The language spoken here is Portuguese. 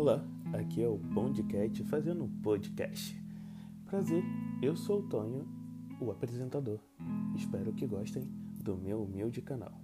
Olá, aqui é o Bondcat fazendo podcast. Prazer, eu sou o Tonho, o apresentador. Espero que gostem do meu humilde canal.